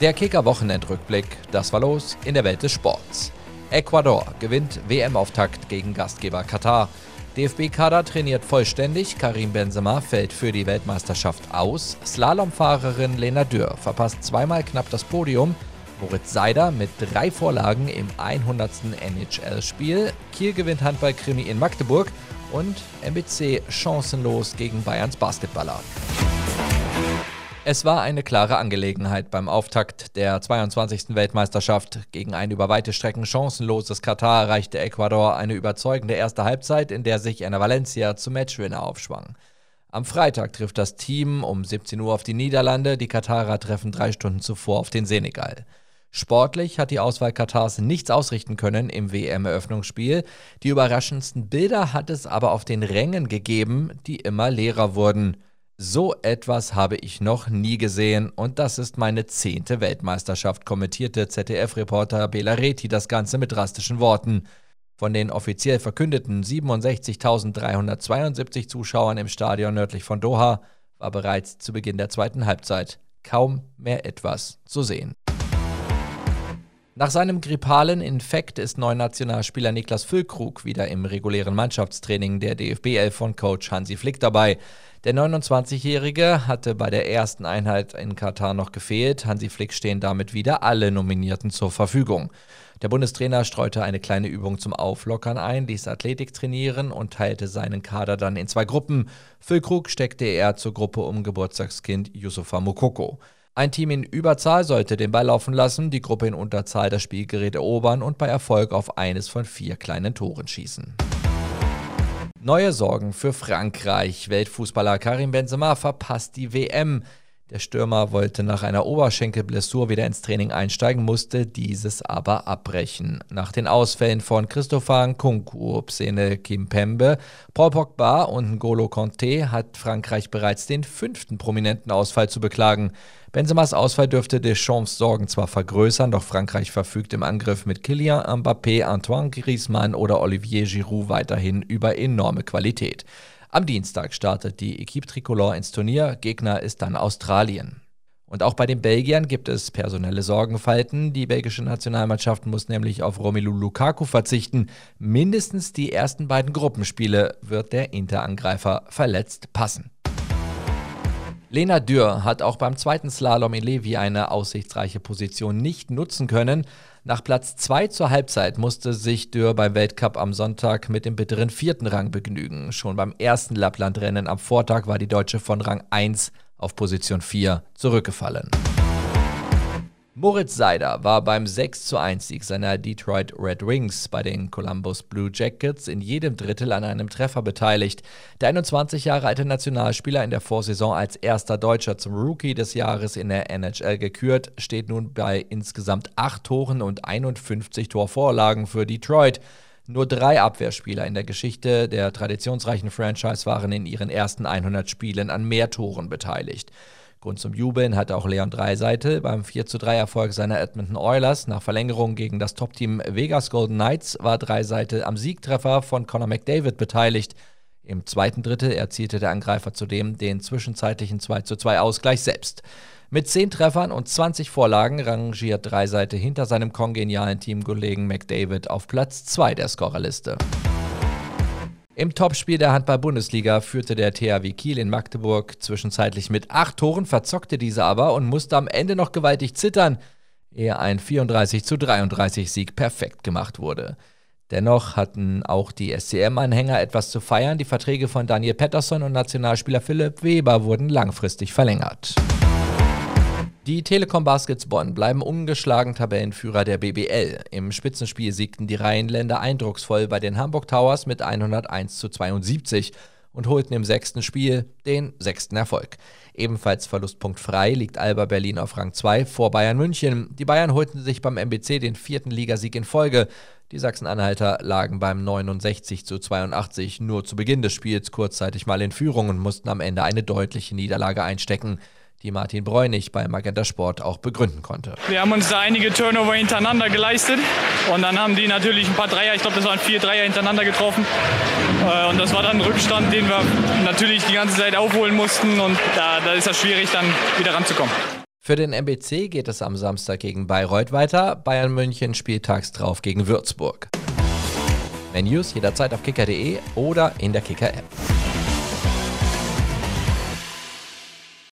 Der Kicker-Wochenendrückblick, das war los in der Welt des Sports. Ecuador gewinnt WM-Auftakt gegen Gastgeber Katar. DFB-Kader trainiert vollständig, Karim Benzema fällt für die Weltmeisterschaft aus, Slalomfahrerin Lena Dürr verpasst zweimal knapp das Podium, Moritz Seider mit drei Vorlagen im 100. NHL-Spiel, Kiel gewinnt Handball-Krimi in Magdeburg und MBC chancenlos gegen Bayerns Basketballer. Es war eine klare Angelegenheit beim Auftakt der 22. Weltmeisterschaft. Gegen ein über weite Strecken chancenloses Katar erreichte Ecuador eine überzeugende erste Halbzeit, in der sich Anna Valencia zum Matchwinner aufschwang. Am Freitag trifft das Team um 17 Uhr auf die Niederlande, die Katarer treffen drei Stunden zuvor auf den Senegal. Sportlich hat die Auswahl Katars nichts ausrichten können im WM-Eröffnungsspiel. Die überraschendsten Bilder hat es aber auf den Rängen gegeben, die immer leerer wurden. So etwas habe ich noch nie gesehen und das ist meine zehnte Weltmeisterschaft, kommentierte ZDF-Reporter Bela Reti das Ganze mit drastischen Worten. Von den offiziell verkündeten 67.372 Zuschauern im Stadion nördlich von Doha war bereits zu Beginn der zweiten Halbzeit kaum mehr etwas zu sehen. Nach seinem grippalen Infekt ist Neunationalspieler Niklas Füllkrug wieder im regulären Mannschaftstraining der DFB 11 von Coach Hansi Flick dabei. Der 29-Jährige hatte bei der ersten Einheit in Katar noch gefehlt. Hansi Flick stehen damit wieder alle Nominierten zur Verfügung. Der Bundestrainer streute eine kleine Übung zum Auflockern ein, ließ Athletik trainieren und teilte seinen Kader dann in zwei Gruppen. Füllkrug steckte er zur Gruppe um Geburtstagskind Yusufa Mukoko. Ein Team in Überzahl sollte den Ball laufen lassen, die Gruppe in Unterzahl das Spielgerät erobern und bei Erfolg auf eines von vier kleinen Toren schießen. Neue Sorgen für Frankreich. Weltfußballer Karim Benzema verpasst die WM. Der Stürmer wollte nach einer Oberschenkelblessur wieder ins Training einsteigen, musste dieses aber abbrechen. Nach den Ausfällen von Christopher Nkunku, Psene Kimpembe, Paul Pogba und N'Golo Conte hat Frankreich bereits den fünften prominenten Ausfall zu beklagen. Benzemas Ausfall dürfte Deschamps Sorgen zwar vergrößern, doch Frankreich verfügt im Angriff mit Kylian Mbappé, Antoine Griezmann oder Olivier Giroud weiterhin über enorme Qualität. Am Dienstag startet die Equipe Tricolore ins Turnier, Gegner ist dann Australien. Und auch bei den Belgiern gibt es personelle Sorgenfalten. Die belgische Nationalmannschaft muss nämlich auf Romelu Lukaku verzichten. Mindestens die ersten beiden Gruppenspiele wird der Interangreifer verletzt passen. Lena Dürr hat auch beim zweiten Slalom in Levi eine aussichtsreiche Position nicht nutzen können. Nach Platz 2 zur Halbzeit musste sich Dürr beim Weltcup am Sonntag mit dem bitteren vierten Rang begnügen. Schon beim ersten Lapplandrennen am Vortag war die Deutsche von Rang 1 auf Position 4 zurückgefallen. Moritz Seider war beim 61 Sieg seiner Detroit Red Wings bei den Columbus Blue Jackets in jedem Drittel an einem Treffer beteiligt. Der 21 Jahre alte Nationalspieler in der Vorsaison als erster Deutscher zum Rookie des Jahres in der NHL gekürt, steht nun bei insgesamt 8 Toren und 51 Torvorlagen für Detroit. Nur drei Abwehrspieler in der Geschichte der traditionsreichen Franchise waren in ihren ersten 100 Spielen an mehr Toren beteiligt. Grund zum Jubeln hatte auch Leon Dreiseite beim 43 Erfolg seiner Edmonton Oilers. Nach Verlängerung gegen das Top-Team Vegas Golden Knights war Dreiseite am Siegtreffer von Conor McDavid beteiligt. Im zweiten Drittel erzielte der Angreifer zudem den zwischenzeitlichen 2:2 Ausgleich selbst. Mit 10 Treffern und 20 Vorlagen rangiert Dreiseite hinter seinem kongenialen Teamkollegen McDavid auf Platz 2 der Scorerliste. Im Topspiel der Handball-Bundesliga führte der THW Kiel in Magdeburg zwischenzeitlich mit acht Toren, verzockte diese aber und musste am Ende noch gewaltig zittern, ehe ein 34 zu 33 Sieg perfekt gemacht wurde. Dennoch hatten auch die SCM-Anhänger etwas zu feiern. Die Verträge von Daniel Pettersson und Nationalspieler Philipp Weber wurden langfristig verlängert. Die Telekom Baskets Bonn bleiben ungeschlagen Tabellenführer der BBL. Im Spitzenspiel siegten die Rheinländer eindrucksvoll bei den Hamburg Towers mit 101 zu 72 und holten im sechsten Spiel den sechsten Erfolg. Ebenfalls verlustpunktfrei liegt Alba Berlin auf Rang 2 vor Bayern München. Die Bayern holten sich beim MBC den vierten Ligasieg in Folge. Die Sachsen-Anhalter lagen beim 69 zu 82 nur zu Beginn des Spiels kurzzeitig mal in Führung und mussten am Ende eine deutliche Niederlage einstecken die Martin Bräunig bei Magenta Sport auch begründen konnte. Wir haben uns da einige Turnover hintereinander geleistet und dann haben die natürlich ein paar Dreier, ich glaube, das waren vier Dreier hintereinander getroffen. Äh, und das war dann ein Rückstand, den wir natürlich die ganze Zeit aufholen mussten und da, da ist es schwierig, dann wieder ranzukommen. Für den MBC geht es am Samstag gegen Bayreuth weiter. Bayern München spieltags drauf gegen Würzburg. Menus jederzeit auf kicker.de oder in der Kicker-App.